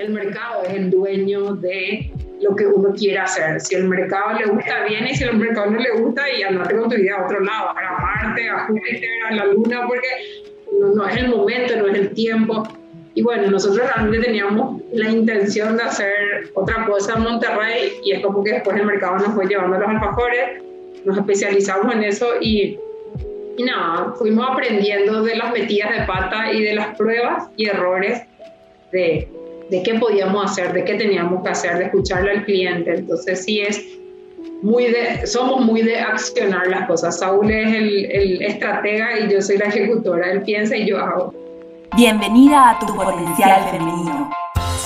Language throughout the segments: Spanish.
el mercado es el dueño de lo que uno quiere hacer. Si el mercado le gusta bien y si el mercado no le gusta, y andate con tu vida a otro lado, a Marte, a Júpiter, a la Luna, porque no, no es el momento, no es el tiempo. Y bueno, nosotros realmente teníamos la intención de hacer otra cosa en Monterrey y es como que después el mercado nos fue llevando a los alfajores, nos especializamos en eso y, y nada, fuimos aprendiendo de las metidas de pata y de las pruebas y errores de, de qué podíamos hacer, de qué teníamos que hacer, de escucharle al cliente. Entonces sí es muy de, somos muy de accionar las cosas. Saúl es el, el estratega y yo soy la ejecutora. Él piensa y yo hago. Bienvenida a tu potencial femenino.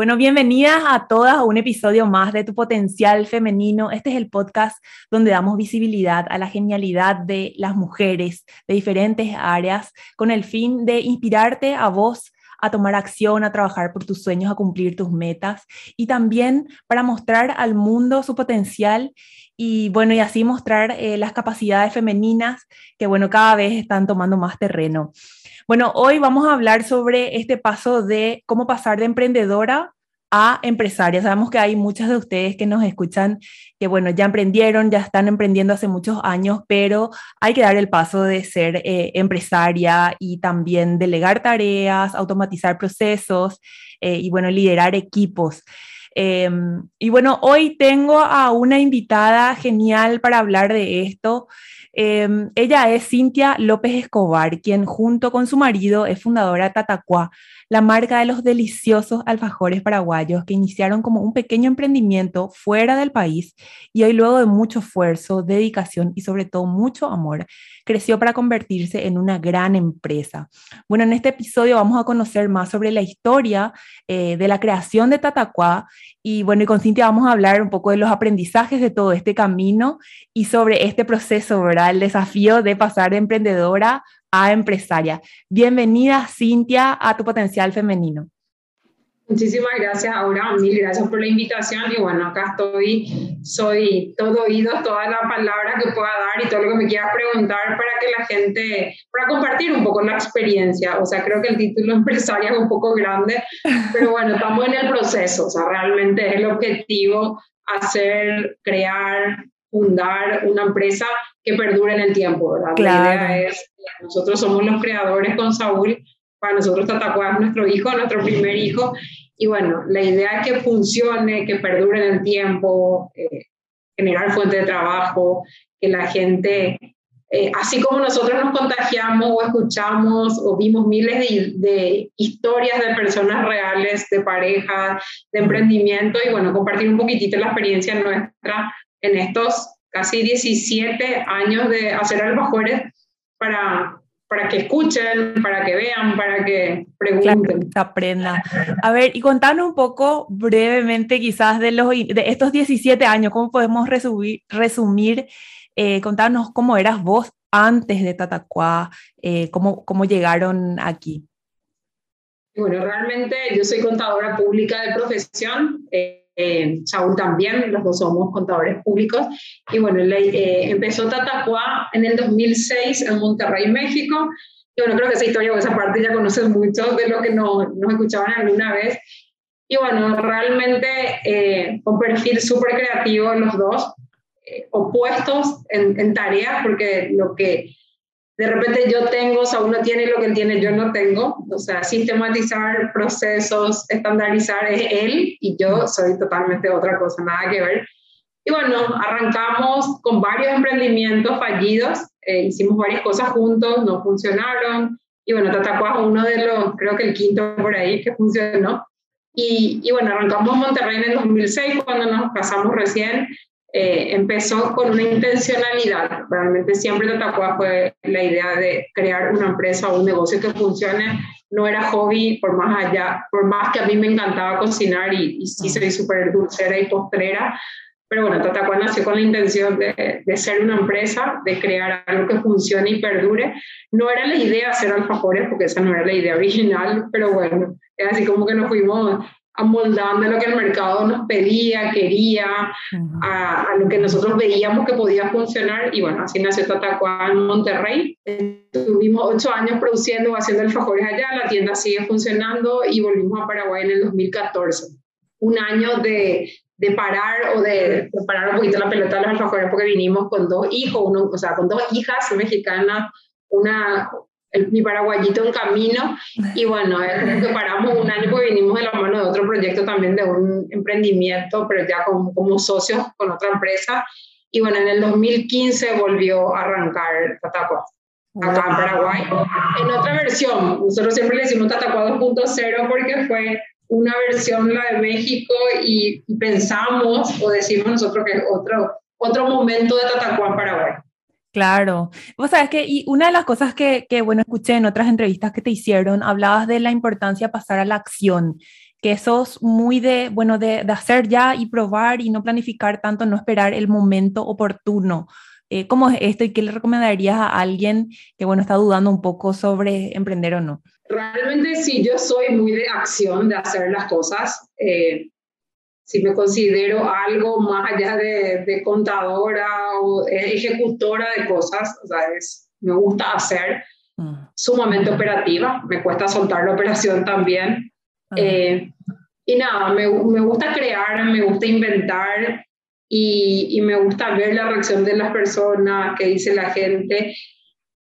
Bueno, bienvenidas a todas a un episodio más de Tu Potencial Femenino. Este es el podcast donde damos visibilidad a la genialidad de las mujeres de diferentes áreas con el fin de inspirarte a vos a tomar acción, a trabajar por tus sueños, a cumplir tus metas y también para mostrar al mundo su potencial y bueno, y así mostrar eh, las capacidades femeninas que bueno, cada vez están tomando más terreno. Bueno, hoy vamos a hablar sobre este paso de cómo pasar de emprendedora a empresaria. Sabemos que hay muchas de ustedes que nos escuchan que, bueno, ya emprendieron, ya están emprendiendo hace muchos años, pero hay que dar el paso de ser eh, empresaria y también delegar tareas, automatizar procesos eh, y, bueno, liderar equipos. Em, y bueno, hoy tengo a una invitada genial para hablar de esto. Em, ella es Cintia López Escobar, quien junto con su marido es fundadora de la marca de los deliciosos alfajores paraguayos que iniciaron como un pequeño emprendimiento fuera del país y hoy luego de mucho esfuerzo, dedicación y sobre todo mucho amor, creció para convertirse en una gran empresa. Bueno, en este episodio vamos a conocer más sobre la historia eh, de la creación de Tatacuá y bueno, y con Cintia vamos a hablar un poco de los aprendizajes de todo este camino y sobre este proceso, ¿verdad? El desafío de pasar de emprendedora a empresaria. Bienvenida, Cintia, a tu potencial femenino. Muchísimas gracias, Aura. Mil gracias por la invitación. Y bueno, acá estoy, soy todo oído, toda la palabra que pueda dar y todo lo que me quieras preguntar para que la gente, para compartir un poco la experiencia. O sea, creo que el título empresaria es un poco grande, pero bueno, estamos en el proceso. O sea, realmente es el objetivo hacer, crear, fundar una empresa que perdure en el tiempo, ¿verdad? La idea es, nosotros somos los creadores con Saúl, para nosotros Tatacuá es nuestro hijo, nuestro primer hijo, y bueno, la idea es que funcione, que perdure en el tiempo, eh, generar fuente de trabajo, que la gente, eh, así como nosotros nos contagiamos o escuchamos o vimos miles de, de, historias de personas reales, de parejas, de emprendimiento, y bueno, compartir un poquitito la experiencia nuestra en estos casi 17 años de hacer albajores para, para que escuchen, para que vean, para que pregunten. Claro, aprendan. A ver, y contanos un poco brevemente quizás de, los, de estos 17 años, ¿cómo podemos resumir, resumir eh, contanos cómo eras vos antes de Tatacuá, eh, cómo, cómo llegaron aquí? Bueno, realmente yo soy contadora pública de profesión. Eh, eh, Saúl también, los dos somos contadores públicos. Y bueno, eh, empezó Tatacuá en el 2006 en Monterrey, México. Y bueno, creo que esa historia o esa parte ya conocen mucho de lo que nos, nos escuchaban alguna vez. Y bueno, realmente eh, un perfil súper creativo los dos, eh, opuestos en, en tareas, porque lo que de repente yo tengo, o sea, uno tiene lo que tiene, yo no tengo. O sea, sistematizar procesos, estandarizar es él y yo soy totalmente otra cosa, nada que ver. Y bueno, arrancamos con varios emprendimientos fallidos, eh, hicimos varias cosas juntos, no funcionaron. Y bueno, Tatacuá uno de los, creo que el quinto por ahí que funcionó. Y, y bueno, arrancamos Monterrey en el 2006 cuando nos casamos recién eh, empezó con una intencionalidad. Realmente siempre Tatacuá fue la idea de crear una empresa o un negocio que funcione no era hobby por más allá, por más que a mí me encantaba cocinar y, y sí soy súper dulcera y postrera, pero bueno, Tatacuá nació con la intención de, de, ser una empresa, de crear algo que funcione y perdure. No era la idea hacer alfajores, porque esa no era la idea original, pero bueno, es así como que nos fuimos amoldando lo que el mercado nos pedía, quería, a, a, lo que nosotros veíamos que podía funcionar. Y bueno, así nació Tatacuá en Monterrey. Tuvimos ocho años produciendo, haciendo alfajores allá, la tienda sigue funcionando y volvimos a Paraguay en el 2014. Un año de, de parar o de, parar un poquito la pelota de los alfajores porque vinimos con dos hijos, uno, o sea, con dos hijas mexicanas, una, mi paraguayito en camino y bueno, es como que paramos un año porque vinimos de la mano de otro proyecto también de un emprendimiento, pero ya como, como socios con otra empresa y bueno, en el 2015 volvió a arrancar Tatacua acá en Paraguay, en otra versión. Nosotros siempre le decimos Tatacua 2.0 porque fue una versión, la de México, y, pensamos o decimos nosotros que es otro, otro momento de Tatacuán Paraguay. Claro. Vos sabes que, y una de las cosas que, bueno, escuché en otras entrevistas que te hicieron, hablabas de la importancia de pasar a la acción, que sos muy de, bueno, de, de hacer ya y probar y no planificar tanto, no esperar el momento oportuno. Eh, ¿Cómo es esto y qué le recomendarías a alguien que, bueno, está dudando un poco sobre emprender o no? Realmente sí, yo soy muy de acción, de hacer las cosas. Eh, si me considero algo más allá de, de, contadora o ejecutora de cosas, o sea, me gusta hacer, mm. sumamente operativa, me cuesta soltar la operación también. Eh, y nada, me, me, gusta crear, me gusta inventar y, y, me gusta ver la reacción de las personas, qué dice la gente.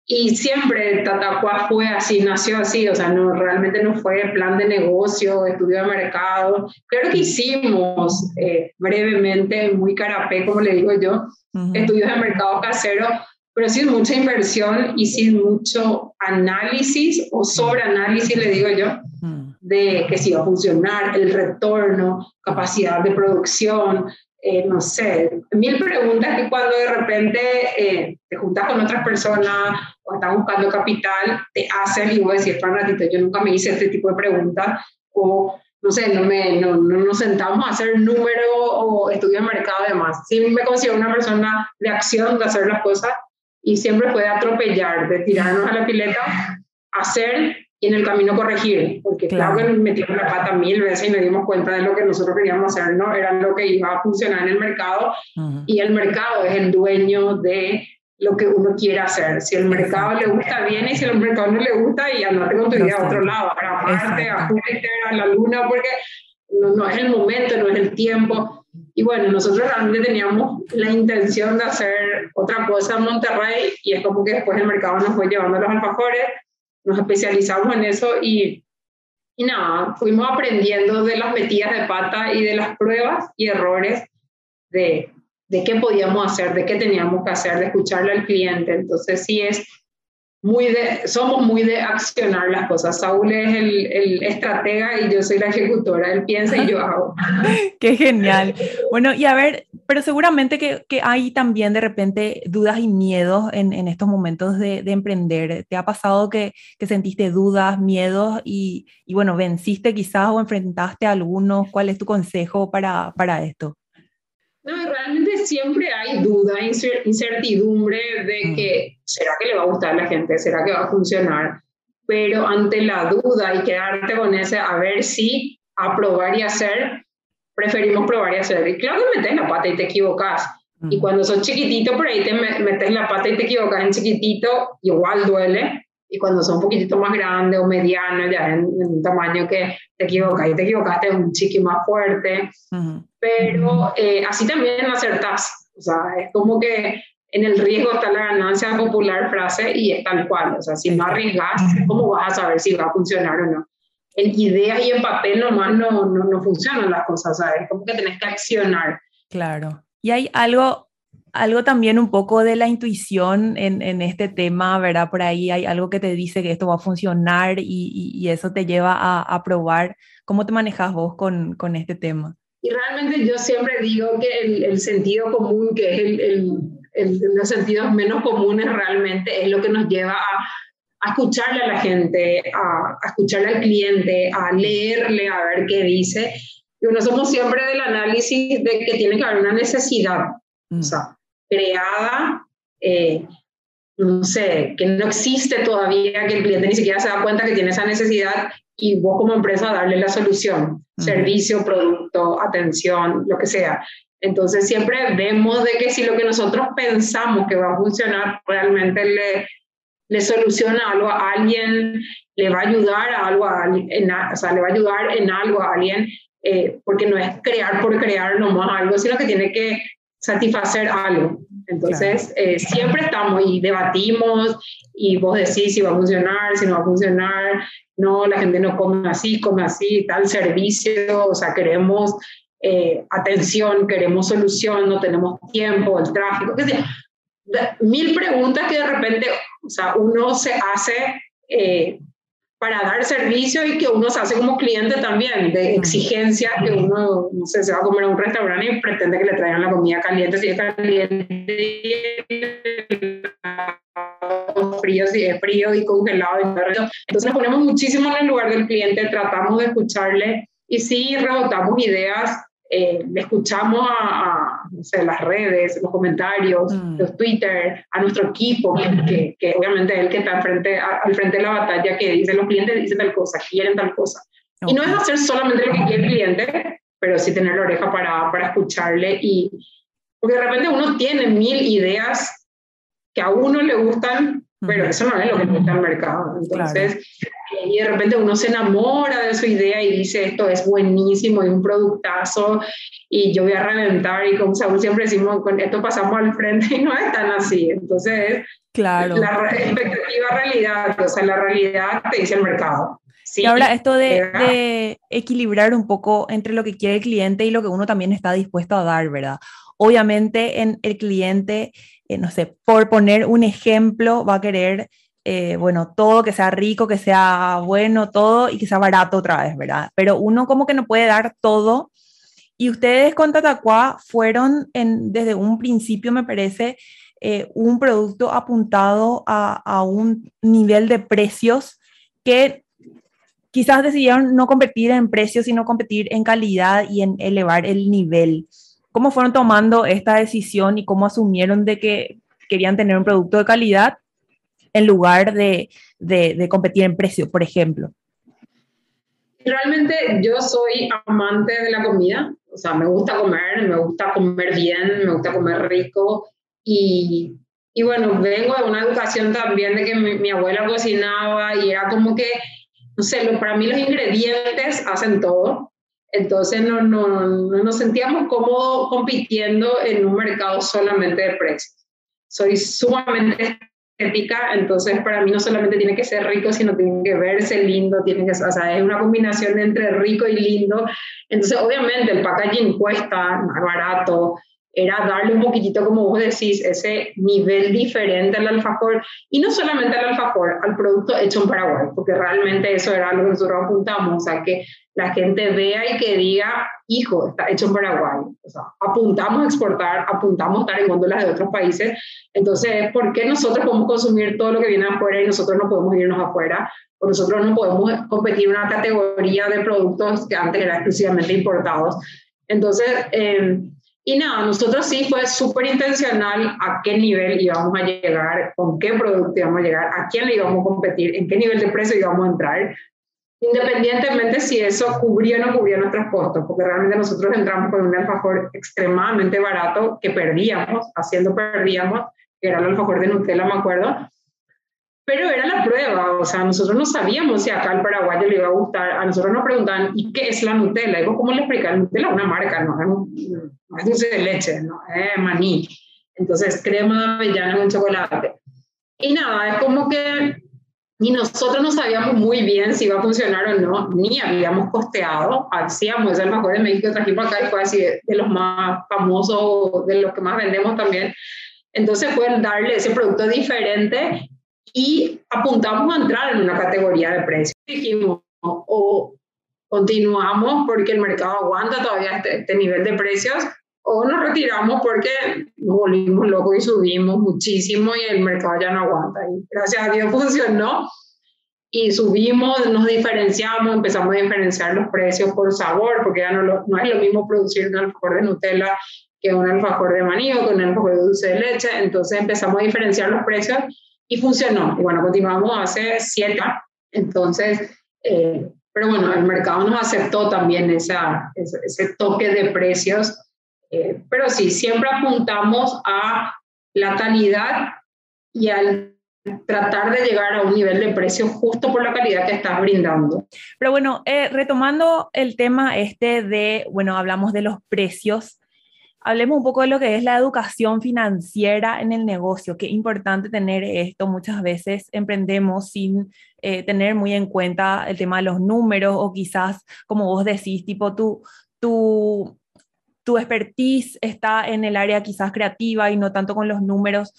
Y siempre Tatacuá fue así, nació así, o sea, no, realmente no fue plan de negocio, estudio de mercado. Creo que hicimos eh, brevemente, muy carapé, como le digo yo, estudios de mercado casero, pero sin mucha inversión y sin mucho análisis o sobreanálisis, le digo yo, de que si iba a funcionar, el retorno, capacidad de producción, eh, no sé, mil preguntas que cuando de repente eh, te juntas con otras personas o estás buscando capital, te hacen y voy a decir, un ratito, yo nunca me hice este tipo de preguntas o no sé, no, me, no, no nos sentamos a hacer número o estudio de mercado y demás. Sí me considero una persona de acción, de hacer las cosas y siempre puede atropellar, de tirarnos a la pileta, hacer y en el camino corregir, porque claro, que nos metimos la pata mil veces y nos dimos cuenta de lo que nosotros queríamos hacer, ¿no? Era lo que iba a funcionar en el mercado y el mercado es el dueño de lo que uno quiere hacer. Si el mercado le gusta bien y si el mercado no le gusta, y andate con tu vida a otro lado, a Marte, a Júpiter, a la Luna, porque no, no es el momento, no es el tiempo. Y bueno, nosotros realmente teníamos la intención de hacer otra cosa en Monterrey y es como que después el mercado nos fue llevando a los alfajores. Nos especializamos en eso y, y nada, fuimos aprendiendo de las metidas de pata y de las pruebas y errores de, de qué podíamos hacer, de qué teníamos que hacer, de escucharle al cliente. Entonces sí es muy de, somos muy de accionar las cosas. Saúl es el, el, estratega y yo soy la ejecutora. Él piensa y yo hago. Qué genial. Bueno, y a ver, pero seguramente que, que hay también de repente dudas y miedos en, en estos momentos de, de, emprender. ¿Te ha pasado que, que sentiste dudas, miedos y, y, bueno, venciste quizás o enfrentaste a algunos? ¿Cuál es tu consejo para, para esto? Siempre hay duda, incertidumbre de que será que le va a gustar a la gente, será que va a funcionar, pero ante la duda y quedarte con ese a ver si a probar y hacer, preferimos probar y hacer. Y claro que metes la pata y te equivocas. Y cuando sos chiquitito, por ahí te metes la pata y te equivocas en chiquitito, igual duele. Y cuando son un poquitito más grandes o medianos, ya en, un tamaño que te equivocas y te equivocaste un chiqui más fuerte. Pero eh, así también acertás. O sea, es como que en el riesgo está la ganancia popular frase y es tal cual. O sea, si no arriesgas, ¿cómo vas a saber si va a funcionar o no? En ideas y en papel nomás no, no, no funcionan las cosas, ¿sabes? Como que tenés que accionar. Claro. Y hay algo, algo también un poco de la intuición en, en, este tema, ¿verdad? Por ahí hay algo que te dice que esto va a funcionar y, y, eso te lleva a, a, probar. ¿Cómo te manejas vos con, con, este tema? Y realmente yo siempre digo que el, el sentido común, que es el, el, los sentidos menos comunes realmente, es lo que nos lleva a, a escucharle a la gente, a, escucharle al cliente, a leerle, a ver qué dice. Y uno somos siempre del análisis de que tiene que haber una necesidad, o mm. sea, creada, eh, no sé, que no existe todavía, que el cliente ni siquiera se da cuenta que tiene esa necesidad y vos como empresa darle la solución, servicio, producto, atención, lo que sea. Entonces siempre vemos de que si lo que nosotros pensamos que va a funcionar realmente le, le soluciona algo a alguien, le va a ayudar a algo a alguien, o sea, le va a ayudar en algo a alguien, eh, porque no es crear por crear nomás algo, sino que tiene que satisfacer algo. Entonces, eh, siempre estamos y debatimos y vos decís si va a funcionar, si no va a funcionar, no, la gente no come así, come así, tal servicio, o sea, queremos eh, atención, queremos solución, no tenemos tiempo, el tráfico, qué sea. Mil preguntas que de repente, o sea, uno se hace eh, para dar servicio y que uno se hace como cliente también, de exigencia, que uno, no sé, se va a comer a un restaurante y pretende que le traigan la comida caliente, si es caliente, frío, si es frío y congelado. Entonces nos ponemos muchísimo en el lugar del cliente, tratamos de escucharle y sí rebotamos ideas eh, le escuchamos a, no sé, las redes, los comentarios, mm. los Twitter, a nuestro equipo, que, que, obviamente es el que está al frente, al frente de la batalla, que dice, los clientes dicen tal cosa, quieren tal cosa. Y no es hacer solamente lo que quiere el cliente, pero sí tener la oreja para, para escucharle y porque de repente uno tiene mil ideas que a uno le gustan, pero eso no es lo que gusta al mercado. Entonces, y de repente uno se enamora de su idea y dice, esto es buenísimo, y un productazo, y yo voy a reventar, y como Saúl siempre decimos, con esto pasamos al frente y no es tan así. Entonces, claro. la expectativa realidad, o sea, la realidad te dice el mercado. Sí, y ahora esto de, de, equilibrar un poco entre lo que quiere el cliente y lo que uno también está dispuesto a dar, ¿verdad? Obviamente en el cliente, eh, no sé, por poner un ejemplo, va a querer eh, bueno, todo, que sea rico, que sea bueno, todo y que sea barato otra vez, ¿verdad? Pero uno como que no puede dar todo. Y ustedes con Tatacua fueron en, desde un principio, me parece, eh, un producto apuntado a, a, un nivel de precios que quizás decidieron no competir en precios, sino competir en calidad y en elevar el nivel. ¿Cómo fueron tomando esta decisión y cómo asumieron de que querían tener un producto de calidad en lugar de, de, competir en precio, por ejemplo? Realmente yo soy amante de la comida, o sea, me gusta comer, me gusta comer bien, me gusta comer rico y, y bueno, vengo de una educación también de que mi, abuela cocinaba y era como que, no sé, para mí los ingredientes hacen todo. Entonces no, no, no nos sentíamos cómodos compitiendo en un mercado solamente de precios. Soy sumamente ética, entonces para mí no solamente tiene que ser rico, sino tiene que verse lindo, tiene que, o sea, es una combinación entre rico y lindo. Entonces, obviamente, el packaging cuesta, más barato, era darle un poquitito, como vos decís, ese nivel diferente al alfajor, y no solamente al alfajor, al producto hecho en Paraguay, porque realmente eso era lo que nosotros apuntamos, o sea, que la gente vea y que diga, hijo, está hecho en Paraguay. O sea, apuntamos a exportar, apuntamos a estar en góndolas de otros países. Entonces, ¿por qué nosotros podemos consumir todo lo que viene afuera y nosotros no podemos irnos afuera? O nosotros no podemos competir en una categoría de productos que antes eran exclusivamente importados. Entonces, eh, y nada, nosotros sí fue súper intencional a qué nivel íbamos a llegar, con qué producto íbamos a llegar, a quién le íbamos a competir, en qué nivel de precio íbamos a entrar, independientemente si eso cubría o no cubría nuestros costos, porque realmente nosotros entramos con un alfajor extremadamente barato que perdíamos, haciendo perdíamos, que era el alfajor de Nutella, me acuerdo, pero era la prueba, o sea, nosotros no sabíamos si acá al paraguayo le iba a gustar, a nosotros nos preguntaban, ¿y qué es la Nutella? Y ¿cómo le explican? Nutella es una marca, no, es dulce de leche, no es maní, entonces crema de avellana con chocolate. Y nada, es como que y nosotros no sabíamos muy bien si iba a funcionar o no, ni habíamos costeado. Hacíamos ese alfajor de México, trajimos acá y fue así de, los más famosos, de los que más vendemos también. Entonces fue darle ese producto diferente y apuntamos a entrar en una categoría de precios. Dijimos, o continuamos porque el mercado aguanta todavía este, este nivel de precios, o nos retiramos porque nos volvimos locos y subimos muchísimo y el mercado ya no aguanta. Y gracias a Dios funcionó y subimos, nos diferenciamos, empezamos a diferenciar los precios por sabor, porque ya no, no es lo mismo producir un alfajor de Nutella que un alfajor de maní o que un alfajor de dulce de leche. Entonces empezamos a diferenciar los precios y funcionó. Y bueno, continuamos hace siete Entonces, eh, pero bueno, el mercado nos aceptó también esa, ese, toque de precios. Eh, pero sí, siempre apuntamos a la calidad y al tratar de llegar a un nivel de precio justo por la calidad que estás brindando. Pero bueno, eh, retomando el tema este de, bueno, hablamos de los precios, hablemos un poco de lo que es la educación financiera en el negocio. Qué importante tener esto. Muchas veces emprendemos sin eh, tener muy en cuenta el tema de los números o quizás, como vos decís, tipo tu, tu, tu expertise está en el área quizás creativa y no tanto con los números.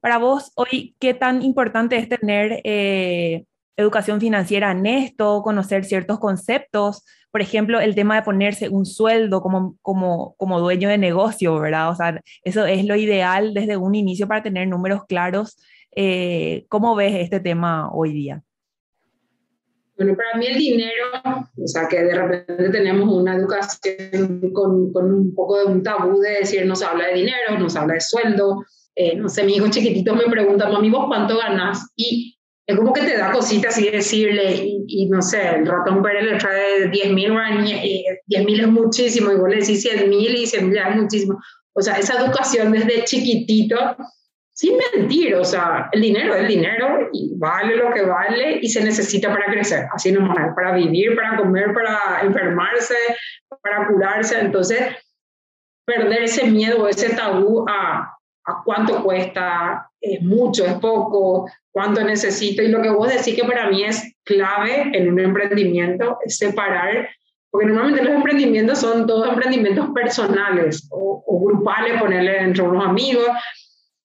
Para vos, hoy, ¿qué tan importante es tener eh, educación financiera en esto, conocer ciertos conceptos? Por ejemplo, el tema de ponerse un sueldo como, como, como dueño de negocio, ¿verdad? O sea, eso es lo ideal desde un inicio para tener números claros. Eh, ¿Cómo ves este tema hoy día? Bueno, para mí el dinero, o sea, que de repente tenemos una educación con, con un poco de un tabú de decir no se habla de dinero, no se habla de sueldo. Eh, no sé, mi hijo chiquitito me pregunta, mami, ¿vos cuánto ganas? Y es como que te da cositas así decirle, y, no sé, el ratón Pérez le trae 10 mil 10 mil es muchísimo, y vos le decís 100 mil y 100 mil es muchísimo. O sea, esa educación desde chiquitito, sin mentir, o sea, el dinero es dinero y vale lo que vale y se necesita para crecer, así nomás, para vivir, para comer, para enfermarse, para curarse. Entonces, perder ese miedo, ese tabú a, a cuánto cuesta, es mucho, es poco, cuánto necesito. Y lo que vos decís que para mí es clave en un emprendimiento es separar, porque normalmente los emprendimientos son todos emprendimientos personales o, o grupales, ponerle entre unos amigos,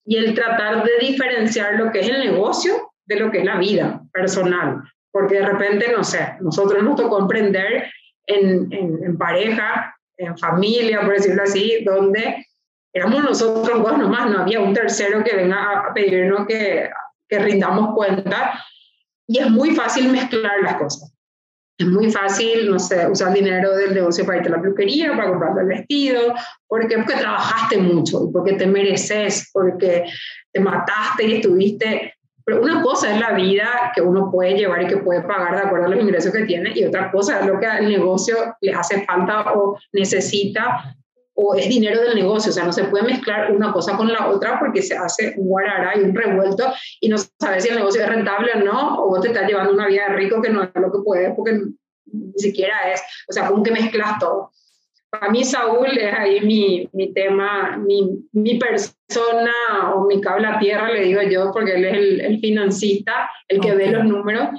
y el tratar de diferenciar lo que es el negocio de lo que es la vida personal. Porque de repente, no sé, nosotros nos tocó emprender en, en, en pareja, en familia, por decirlo así, donde éramos nosotros dos nomás, no había un tercero que venga a pedirnos que, que rindamos cuenta. Y es muy fácil mezclar las cosas. Es muy fácil, no sé, usar dinero del negocio para irte a la peluquería, para comprar el vestido, porque, porque trabajaste mucho, porque te mereces, porque te mataste y estuviste. Pero una cosa es la vida que uno puede llevar y que puede pagar de acuerdo a los ingresos que tiene, y otra cosa es lo que al negocio le hace falta o necesita o es dinero del negocio, o sea, no se puede mezclar una cosa con la otra porque se hace un guarará y un revuelto y no sabes si el negocio es rentable o no, o vos te estás llevando una vida de rico que no es lo que puedes porque ni siquiera es, o sea, como que mezclas todo. Para mí Saúl es ahí mi, mi tema, mi, mi, persona o mi cable a tierra, le digo yo, porque él es el, el financista, el que ve los números,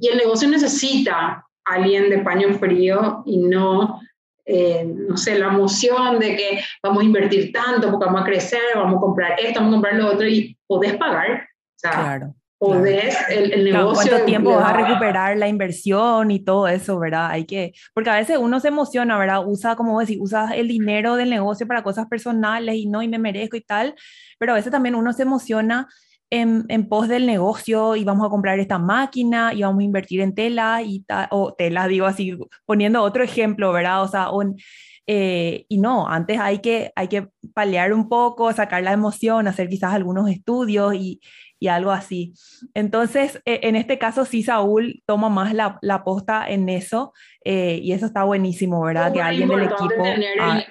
y el negocio necesita a alguien de paño frío y no eh, no sé, la emoción de que vamos a invertir tanto porque vamos a crecer, vamos a comprar esto, vamos a comprar lo otro y podés pagar. O sea, claro. Podés, el, el negocio. ¿Cuánto tiempo vas a recuperar la inversión y todo eso, verdad? Hay que, porque a veces uno se emociona, ¿verdad? Usa, como decir, usa el dinero del negocio para cosas personales y no, y me merezco y tal, pero a veces también uno se emociona en, en, pos del negocio y vamos a comprar esta máquina y vamos a invertir en tela y o tela, digo así, poniendo otro ejemplo, ¿verdad? O sea, eh, y no, antes hay que, hay que paliar un poco, sacar la emoción, hacer quizás algunos estudios y, y algo así. Entonces, e, en este caso sí, Saúl toma más la, la posta en eso eh, y eso está buenísimo, ¿verdad? que alguien del equipo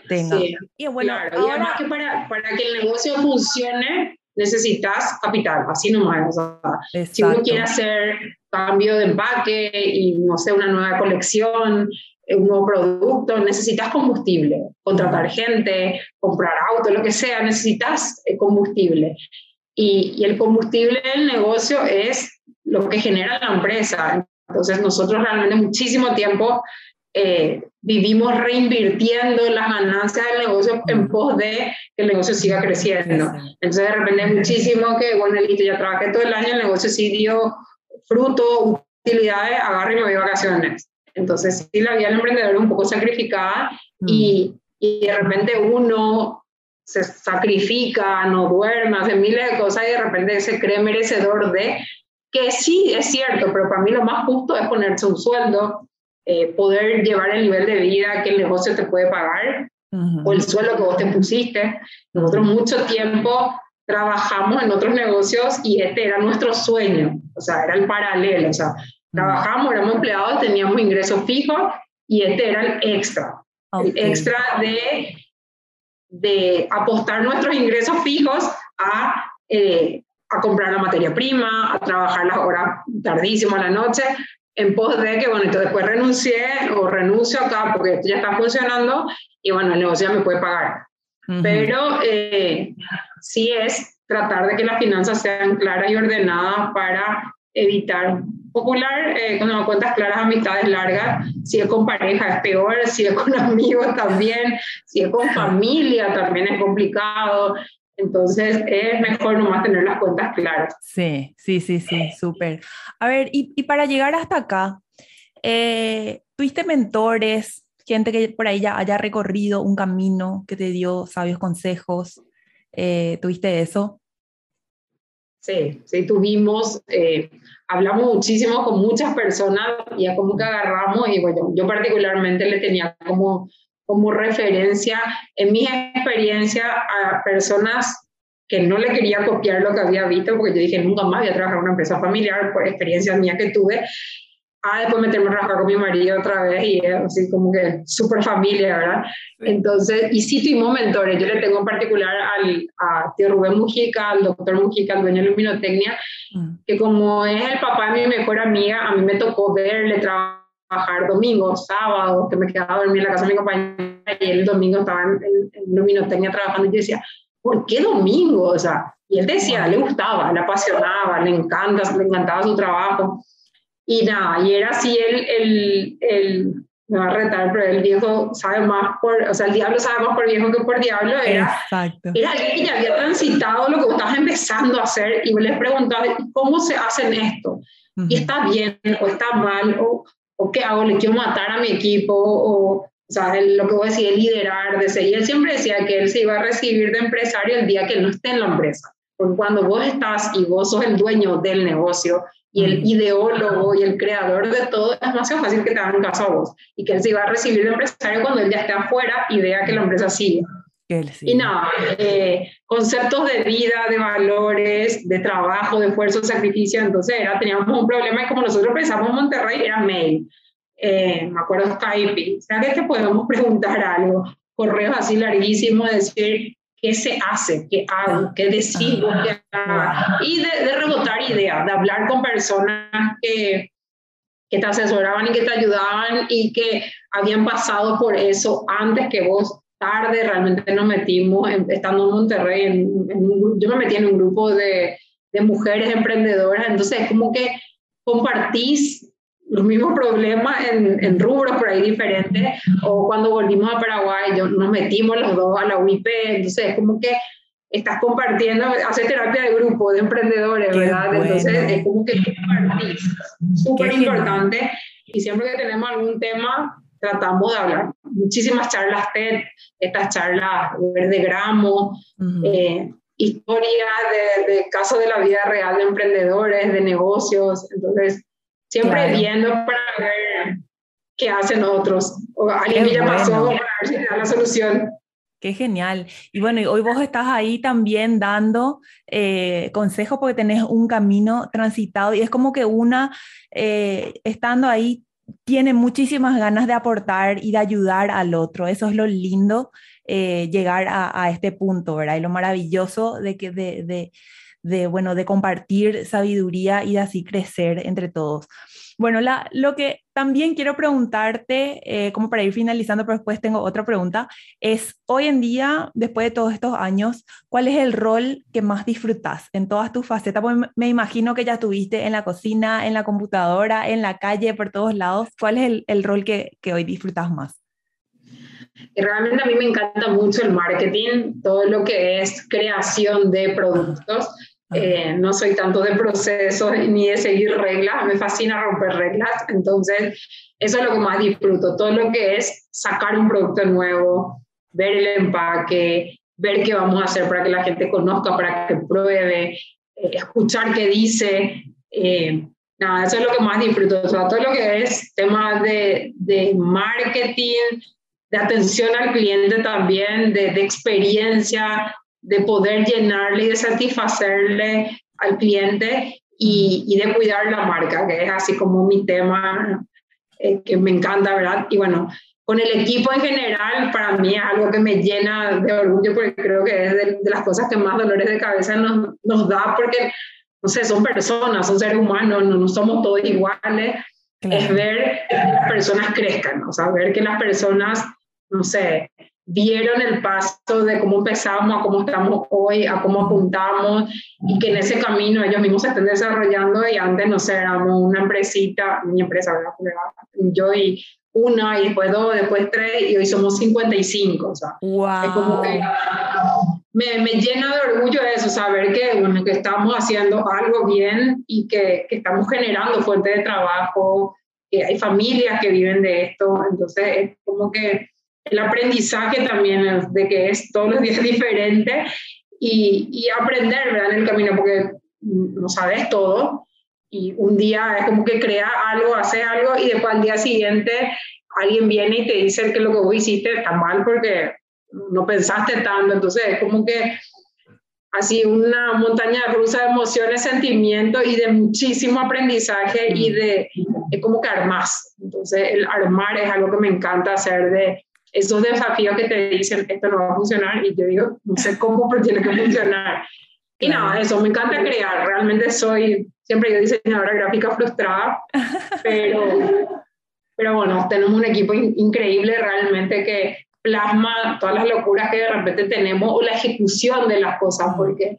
tenga. Y bueno, ahora... que para, para que el negocio funcione, necesitas capital, así nomás. O sea, si uno quiere hacer cambio de empaque y, no sé, una nueva colección, eh, un nuevo producto, necesitas combustible, contratar gente, comprar auto, lo que sea, necesitas eh, combustible. Y, y el combustible del negocio es lo que genera la empresa. Entonces nosotros realmente muchísimo tiempo eh, vivimos reinvirtiendo las ganancias del negocio en pos de que el negocio siga creciendo. Entonces, de repente, muchísimo que, bueno, listo, ya trabajé todo el año, el negocio sí dio fruto, utilidades, agarro y me voy a vacaciones. Entonces, sí, la vida del emprendedor es un poco sacrificada y, y de repente uno se sacrifica, no duerme, hace miles de cosas y de repente se cree merecedor de, que sí, es cierto, pero para mí lo más justo es ponerse un sueldo, eh, poder llevar el nivel de vida que el negocio te puede pagar o el sueldo que vos te pusiste. Nosotros mucho tiempo trabajamos en otros negocios y este era nuestro sueño, o sea, era el paralelo, o sea, trabajamos, éramos empleados, teníamos ingresos fijos y este era el extra, el extra de, de apostar nuestros ingresos fijos a, eh, a comprar la materia prima, a trabajar las horas tardísimo a la noche, en pos de que, bueno, entonces después renuncié o renuncio acá porque esto ya está funcionando y bueno, el negocio ya me puede pagar. Pero eh, sí es tratar de que las finanzas sean claras y ordenadas para evitar popular, eh, cuando cuentas claras, amistades largas, si es con pareja es peor, si es con amigos también, si es con familia también es complicado. Entonces es mejor nomás tener las cuentas claras. Sí, sí, sí, sí, súper. A ver, y, y, para llegar hasta acá, eh, ¿tuviste mentores, gente que por ahí ya haya recorrido un camino que te dio sabios consejos? Eh, ¿Tuviste eso? Sí, sí, tuvimos, eh, hablamos muchísimo con muchas personas y es como que agarramos y bueno, yo particularmente le tenía como, como referencia en mi experiencia a personas que no le quería copiar lo que había visto porque yo dije nunca más voy a trabajar en una empresa familiar por experiencias mías que tuve ah, después meterme a trabajar con mi marido otra vez y es así como que súper familia, ¿verdad? Entonces, y sí tuvimos mentores, yo le tengo en particular al, a tío Rubén Mujica, al doctor Mujica, el dueño de Luminotecnia, mm. que como es el papá de mi mejor amiga, a mí me tocó verle trabajar domingos, sábados, que me quedaba a dormir en la casa de mi compañera y el domingo estaba en, en, Luminotecnia trabajando y yo decía, ¿por qué domingo? O sea, y él decía, le gustaba, le apasionaba, le encanta, le encantaba su trabajo. Y nada, y era así el, el, el, me va a retar, pero el viejo sabe más por, o sea, el diablo sabe más por viejo que por diablo. Era, Exacto. era alguien que ya había transitado lo que vos estabas empezando a hacer y les preguntaba, ¿cómo se hacen esto? ¿Y está bien o está mal? ¿O, o qué hago? ¿Le quiero matar a mi equipo? ¿O, o sea, lo que vos decís, liderar, de seguir. Él siempre decía que él se iba a recibir de empresario el día que él no esté en la empresa. Porque cuando vos estás y vos sos el dueño del negocio y el ideólogo y el creador de todo, es demasiado fácil que te hagan caso a vos y que él se iba a recibir de empresario cuando él ya esté afuera y vea que la empresa sigue. Y nada, eh, conceptos de vida, de valores, de trabajo, de esfuerzo, sacrificio. Entonces era, teníamos un problema y como nosotros pensamos en Monterrey, era mail. Eh, me acuerdo Skype. ¿Sabes que te podemos preguntar algo? Correos así larguísimos, decir, qué se hace, qué hago, qué decido, qué hago. Y de, de, rebotar ideas, de hablar con personas que, que te asesoraban y que te ayudaban y que habían pasado por eso antes que vos tarde realmente nos metimos, estando en Monterrey, en, yo me metí en un grupo de, de mujeres emprendedoras, entonces es como que compartís los mismos problemas en, en, rubros por ahí diferentes, o cuando volvimos a Paraguay, yo, nos metimos los dos a la UIP, entonces es como que estás compartiendo, haces terapia de grupo, de emprendedores, ¿verdad? Entonces es como que compartís, súper importante, y siempre que tenemos algún tema, tratamos de hablar. Muchísimas charlas TED, estas charlas de gramo, eh, historias de, de casos de la vida real de emprendedores, de negocios, entonces Siempre viendo para ver qué hacen otros. O alguien ya pasó para ver si da la solución. Qué genial. Y bueno, hoy vos estás ahí también dando eh, consejos porque tenés un camino transitado y es como que una, eh, estando ahí, tiene muchísimas ganas de aportar y de ayudar al otro. Eso es lo lindo, eh, llegar a, este punto, ¿verdad? Y lo maravilloso de que de, bueno, de compartir sabiduría y así crecer entre todos. Bueno, lo que también quiero preguntarte, eh, como para ir finalizando, pero después tengo otra pregunta, es hoy en día, después de todos estos años, ¿cuál es el rol que más disfrutas en todas tus facetas? Porque me imagino que ya tuviste en la cocina, en la computadora, en la calle, por todos lados. ¿Cuál es el, rol que, que hoy disfrutas más? Realmente a mí me encanta mucho el marketing, todo lo que es creación de productos. Eh, no soy tanto de procesos ni de seguir reglas, me fascina romper reglas, entonces eso es lo que más disfruto, todo lo que es sacar un producto nuevo, ver el empaque, ver qué vamos a hacer para que la gente conozca, para que pruebe, eh, escuchar qué dice. Eh, nada, eso es lo que más disfruto. O sea, todo lo que es temas de, de marketing, de atención al cliente también, de, de experiencia, de poder llenarle y de satisfacerle al cliente y, y, de cuidar la marca, que es así como mi tema eh, que me encanta, ¿verdad? Y bueno, con el equipo en general, para mí es algo que me llena de orgullo porque creo que es de, las cosas que más dolores de cabeza nos, nos, da porque, no sé, son personas, son seres humanos, no, no somos todos iguales. Es ver que las personas crezcan, o sea, ver que las personas, no sé, vieron el paso de cómo empezamos a cómo estamos hoy, a cómo apuntamos y que en ese camino ellos mismos se estén desarrollando y antes, no sé, éramos una empresita, mi empresa, yo y una y después dos, después tres y hoy somos 55. O sea, wow. es como que me, me, llena de orgullo eso, saber que, bueno, que estamos haciendo algo bien y que, que estamos generando fuentes de trabajo, que hay familias que viven de esto. Entonces, es como que el aprendizaje también de que es todos los días diferente y, y aprender ¿verdad? en el camino, porque no sabes todo y un día es como que crea algo, hace algo y después al día siguiente alguien viene y te dice que lo que vos hiciste está mal porque no pensaste tanto, entonces es como que así una montaña rusa de emociones, sentimientos y de muchísimo aprendizaje y mm. de es como que armas. Entonces el armar es algo que me encanta hacer de esos desafíos que te dicen esto no va a funcionar y yo digo no sé cómo pero tiene que funcionar. Y nada, eso, me encanta crear, realmente soy siempre yo diseñadora gráfica frustrada, pero, pero bueno, tenemos un equipo increíble realmente que plasma todas las locuras que de repente tenemos o la ejecución de las cosas, porque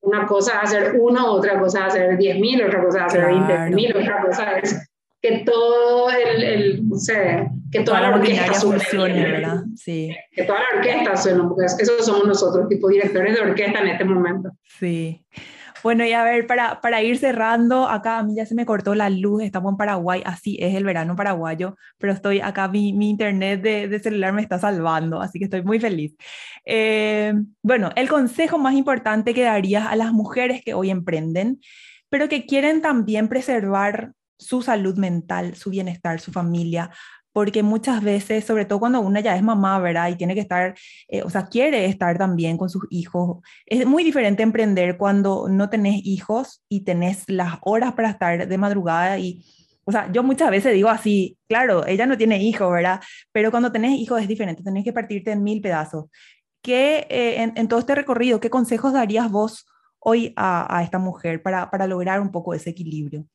una cosa es hacer uno, otra cosa es hacer 10.000, otra cosa es hacer claro. 20.000, otra cosa es que todo el, el no sé, que toda, toda la orquesta funcione, ¿verdad? Sí. Que toda la orquesta suene, porque eso somos nosotros, tipo directores de orquesta en este momento. Sí. Bueno, y a ver, para, para ir cerrando, acá a mí ya se me cortó la luz, estamos en Paraguay, así es el verano paraguayo, pero estoy acá, mi, mi internet de, de, celular me está salvando, así que estoy muy feliz. Eh, bueno, el consejo más importante que darías a las mujeres que hoy emprenden, pero que quieren también preservar su salud mental, su bienestar, su familia, porque muchas veces, sobre todo cuando una ya es mamá, ¿verdad? Y tiene que estar, eh, o sea, quiere estar también con sus hijos. Es muy diferente emprender cuando no tenés hijos y tenés las horas para estar de madrugada y... O sea, yo muchas veces digo así, claro, ella no tiene hijos, ¿verdad? Pero cuando tenés hijos es diferente, tenés que partirte en mil pedazos. ¿Qué, eh, en, todo este recorrido, qué consejos darías vos hoy a, a esta mujer para, para lograr un poco ese equilibrio?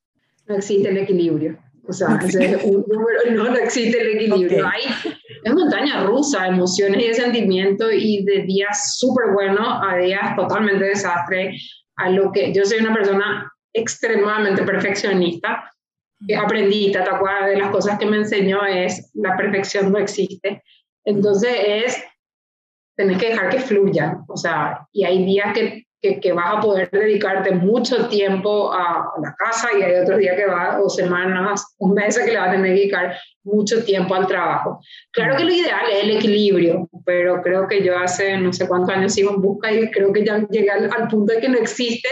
No existe el equilibrio. O sea, un número, no, no, existe el equilibrio. Okay. Hay, es montaña rusa, emociones y de sentimientos y de días súper buenos a días totalmente desastre. A lo que yo soy una persona extremadamente perfeccionista. Aprendí, Tatacuá, de las cosas que me enseñó es la perfección no existe. Entonces es, tenés que dejar que fluya. O sea, y hay días que que, que, vas a poder dedicarte mucho tiempo a, la casa y hay otros días que va, o semanas, un mes que le vas a tener que dedicar mucho tiempo al trabajo. Claro que lo ideal es el equilibrio, pero creo que yo hace no sé cuántos años sigo en busca y creo que ya llegué al, al punto de que no existe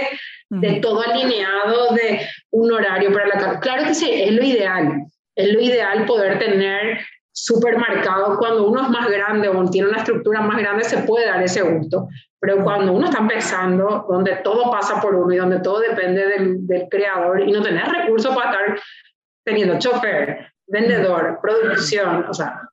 de todo alineado, de un horario para la casa. Claro que sí, es lo ideal. Es lo ideal poder tener súper marcado. Cuando uno es más grande o tiene una estructura más grande, se puede dar ese gusto. Pero cuando uno está empezando, donde todo pasa por uno y donde todo depende del, del creador y no tenés recursos para estar teniendo chofer, vendedor, producción, o sea,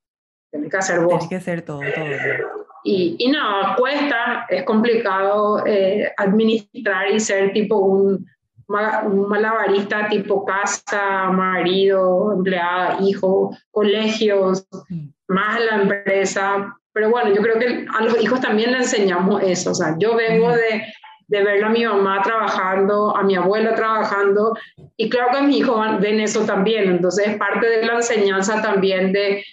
tenés que hacer vos. Tienes que hacer todo, todo. Y, y no, cuesta, es complicado eh, administrar y ser tipo un, un malabarista tipo casa, marido, empleada, hijo, colegios, más la empresa, pero bueno, yo creo que a los hijos también le enseñamos eso. O sea, yo vengo de, de ver a mi mamá trabajando, a mi abuela trabajando, y claro que mis hijos ven eso también. Entonces es parte de la enseñanza también de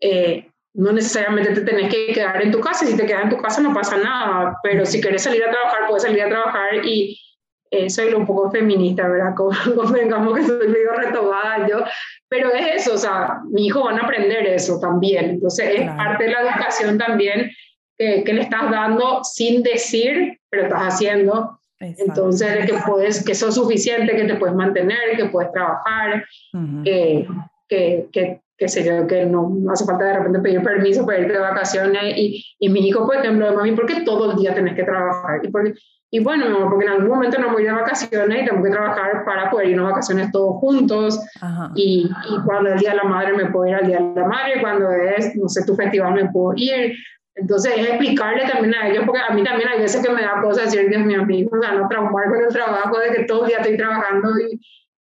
eh, no necesariamente te tenés que quedar en tu casa. Si te quedas en tu casa no pasa nada, pero si quieres salir a trabajar, puedes salir a trabajar y eh, soy un poco feminista, ¿verdad? Convengamos que soy medio retobada yo, pero es eso, o sea, mi hijo van a aprender eso también, entonces es parte de la educación también que, que, le estás dando sin decir, pero estás haciendo. Entonces, de que puedes, que sos suficiente, que te puedes mantener, que puedes trabajar, que, que, que sé yo, que no, hace falta de repente pedir permiso para irte de vacaciones. Y, y mi hijo, por ejemplo, mami, ¿por qué todo el día tenés que trabajar? Y porque y bueno, porque en algún momento no voy de vacaciones y tengo que trabajar para poder irnos de vacaciones todos juntos. Y, y, cuando el Día de la Madre me puedo ir al Día de la Madre, cuando es, no sé, tu festival me puedo ir. Entonces es explicarle también a ellos, porque a mí también hay veces que me da cosas decir, Dios mío, mi hijo, o sea, no traumar con el trabajo de que todo el día estoy trabajando y,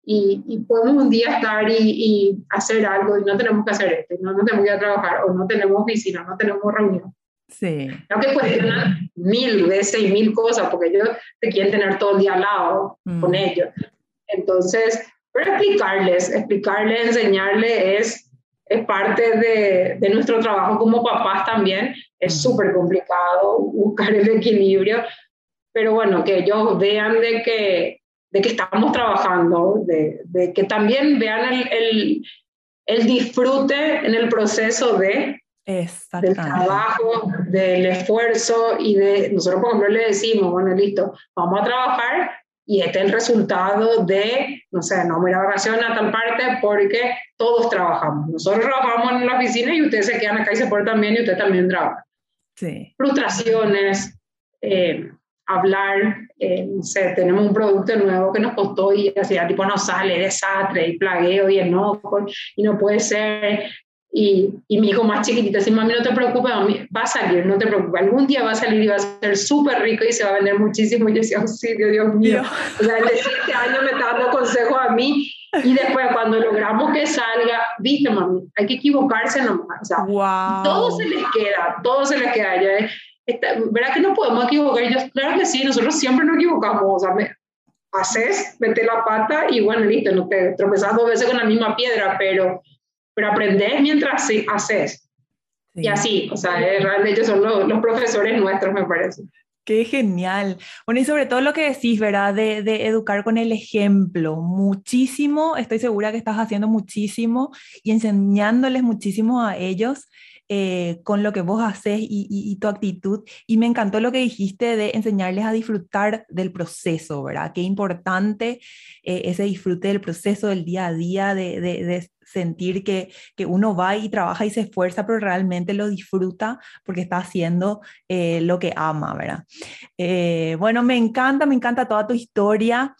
y, y podemos un día estar y, y, hacer algo y no tenemos que hacer esto, no, no tenemos que ir a trabajar o no tenemos oficina, no tenemos reunión. Sí. Creo que cuestionan mil veces y mil cosas porque ellos te quieren tener todo el día al lado con mm. ellos. Entonces, pero explicarles, explicarles, enseñarles es, es parte de, de nuestro trabajo como papás también. Es mm. súper complicado buscar el equilibrio, pero bueno, que ellos vean de que, de que estamos trabajando, de, de que también vean el, el, el disfrute en el proceso de del trabajo, del esfuerzo y de, nosotros por ejemplo le decimos, bueno, listo, vamos a trabajar y este es el resultado de, no sé, no me ir a vacaciones a tal parte porque todos trabajamos. Nosotros trabajamos en la oficina y ustedes se quedan acá y se portan bien y ustedes también trabajan. Sí. Frustraciones, eh, hablar, eh, no sé, tenemos un producto nuevo que nos costó y así, tipo no sale, desastre y plagueo y enojo y no puede ser, y, y, mi hijo más chiquitito, así, mami, no te preocupes, va a salir, no te preocupes, algún día va a salir y va a ser súper rico y se va a vender muchísimo. Y yo decía, auxilio, Dios mío. O sea, de siete años me está dando consejos a mí. Y después, cuando logramos que salga, viste, mami, hay que equivocarse nomás. O sea, wow. todo se les queda, todo se les queda. Ya, ¿Verdad que no podemos equivocar? Y yo, claro que sí, nosotros siempre nos equivocamos. O sea, me, haces, mete la pata y bueno, listo, no te tropezas dos veces con la misma piedra, pero pero aprendes mientras haces. Y así, o sea, realmente ellos son los, los, profesores nuestros, me parece. Qué genial. Bueno, y sobre todo lo que decís, ¿verdad? De, de, educar con el ejemplo. Muchísimo, estoy segura que estás haciendo muchísimo y enseñándoles muchísimo a ellos eh, con lo que vos haces y, y, tu actitud. Y me encantó lo que dijiste de enseñarles a disfrutar del proceso, ¿verdad? Qué importante eh, ese disfrute del proceso, del día a día, de sentir que, que, uno va y trabaja y se esfuerza, pero realmente lo disfruta porque está haciendo eh, lo que ama, ¿verdad? Eh, bueno, me encanta, me encanta toda tu historia.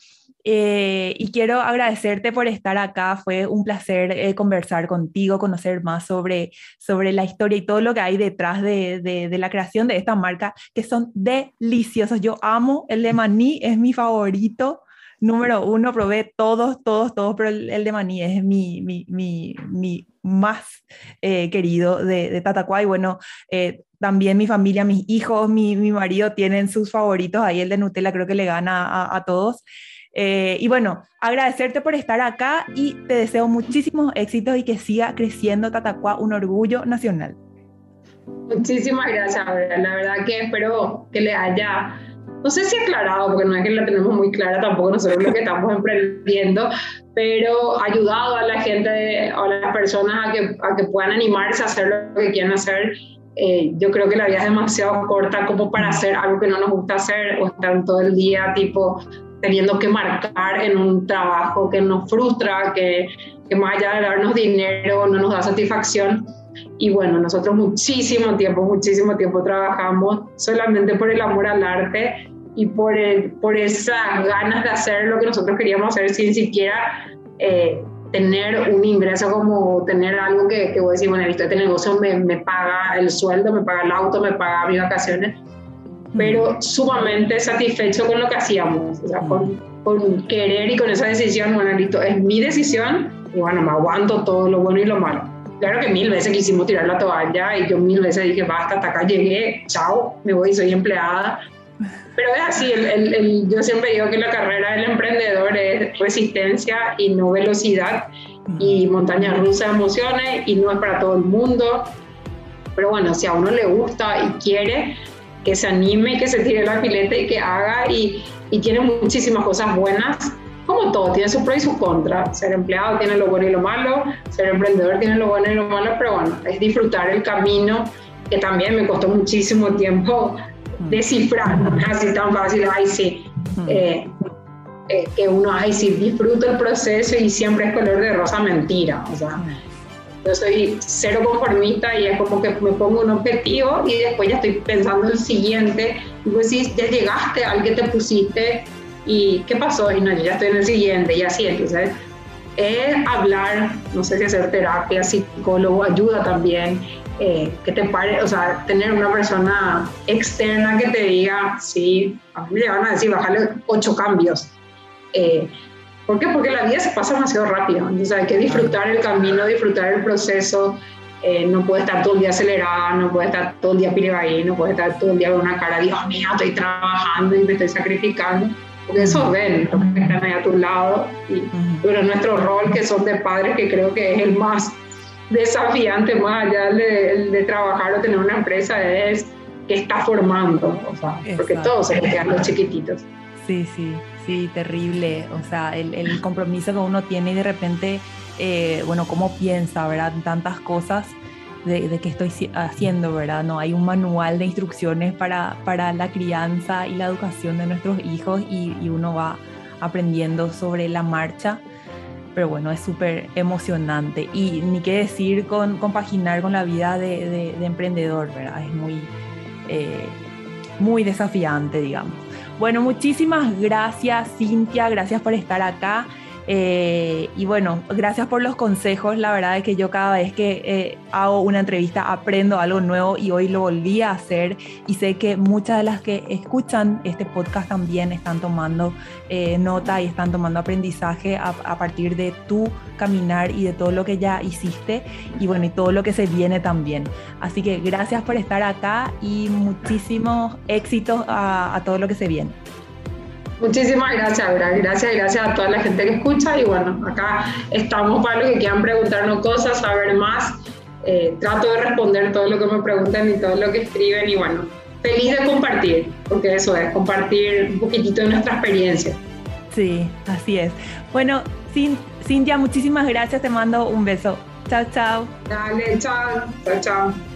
Eh, y quiero agradecerte por estar acá. Fue un placer eh, conversar contigo, conocer más sobre, sobre la historia y todo lo que hay detrás de, de, de, la creación de esta marca, que son deliciosos. Yo amo el de maní, es mi favorito número uno, probé todos, todos, todos, pero el, de maní es mi, mi, mi, mi más eh, querido de, de Tatacuá. Y bueno, eh, también mi familia, mis hijos, mi, mi, marido tienen sus favoritos. Ahí el de Nutella creo que le gana a, a todos. Eh, y bueno, agradecerte por estar acá y te deseo muchísimos éxitos y que siga creciendo Tatacuá, un orgullo nacional. Muchísimas gracias, la verdad que espero que le haya no sé si aclarado, porque no es que la tenemos muy clara tampoco nosotros lo que estamos emprendiendo, pero ayudado a la gente, a las personas a que, a que puedan animarse a hacer lo que quieren hacer. Eh, yo creo que la vida es demasiado corta como para hacer algo que no nos gusta hacer o estar todo el día tipo teniendo que marcar en un trabajo que nos frustra, que, que más allá de darnos dinero no nos da satisfacción. Y bueno, nosotros muchísimo tiempo, muchísimo tiempo trabajamos solamente por el amor al arte y por, el, por esas ganas de hacer lo que nosotros queríamos hacer sin siquiera eh, tener un ingreso como tener algo que, que voy a decir, bueno, este negocio me, me, paga el sueldo, me paga el auto, me paga mis vacaciones, pero sumamente satisfecho con lo que hacíamos, o sea, con, con querer y con esa decisión, bueno, listo, es mi decisión y bueno, me aguanto todo lo bueno y lo malo. Claro que mil veces quisimos tirar la toalla y yo mil veces dije, basta, hasta acá llegué, chao, me voy, soy empleada, pero es así, el, el, el, yo siempre digo que la carrera del emprendedor es resistencia y no velocidad y montaña rusa de emociones y no es para todo el mundo. Pero bueno, si a uno le gusta y quiere, que se anime, que se tire la fileta y que haga y, y tiene muchísimas cosas buenas, como todo, tiene sus pros y sus contras. Ser empleado tiene lo bueno y lo malo, ser emprendedor tiene lo bueno y lo malo, pero bueno, es disfrutar el camino que también me costó muchísimo tiempo mm. descifrar, así tan fácil, ay sí, mm. eh, eh, que uno, ay sí, disfruta el proceso y siempre es color de rosa mentira, o sea, mm. Yo soy cero conformista y es como que me pongo un objetivo y después ya estoy pensando el siguiente, y pues sí, ya llegaste al que te pusiste y ¿qué pasó? Y no, yo ya estoy en el siguiente y así, entonces es hablar, no sé si hacer terapia, psicólogo, ayuda también, eh, que te pare, o sea, tener una persona externa que te diga, sí, a mí me van a decir, bajarle ocho cambios. Eh, ¿Por qué? Porque la vida se pasa demasiado rápido, entonces hay que disfrutar el camino, disfrutar el proceso, eh, no puede estar todo el día acelerada, no puede estar todo el día ahí, no puede estar todo el día con una cara, Dios mío, estoy trabajando y me estoy sacrificando, porque eso ven, los que están ahí a tu lado, y, pero nuestro rol que son de padres, que creo que es el más desafiante más allá de, de, trabajar o tener una empresa es que está formando, o sea, porque todos se quedan los chiquititos. Sí, sí, sí, terrible. O sea, el, el compromiso que uno tiene y de repente, eh, bueno, cómo piensa, ¿verdad? Tantas cosas de, de, qué estoy haciendo, ¿verdad? No hay un manual de instrucciones para, para la crianza y la educación de nuestros hijos y, y uno va aprendiendo sobre la marcha pero bueno, es súper emocionante. Y ni qué decir con compaginar con la vida de, emprendedor, ¿verdad? Es muy, eh, muy desafiante, digamos. Bueno, muchísimas gracias, Cintia, gracias por estar acá. Eh, y bueno, gracias por los consejos. La verdad es que yo cada vez que eh, hago una entrevista aprendo algo nuevo y hoy lo volví a hacer y sé que muchas de las que escuchan este podcast también están tomando eh, nota y están tomando aprendizaje a, a, partir de tu caminar y de todo lo que ya hiciste y bueno, y todo lo que se viene también. Así que gracias por estar acá y muchísimos éxitos a, a todo lo que se viene. Muchísimas gracias, Gracias, gracias a toda la gente que escucha. Y bueno, acá estamos para los que quieran preguntarnos cosas, saber más. Eh, trato de responder todo lo que me preguntan y todo lo que escriben. Y bueno, feliz de compartir, porque eso es compartir un poquitito de nuestra experiencia. Sí, así es. Bueno, Cintia, muchísimas gracias. Te mando un beso. Chao, chao. Dale, chao. Chao, chao.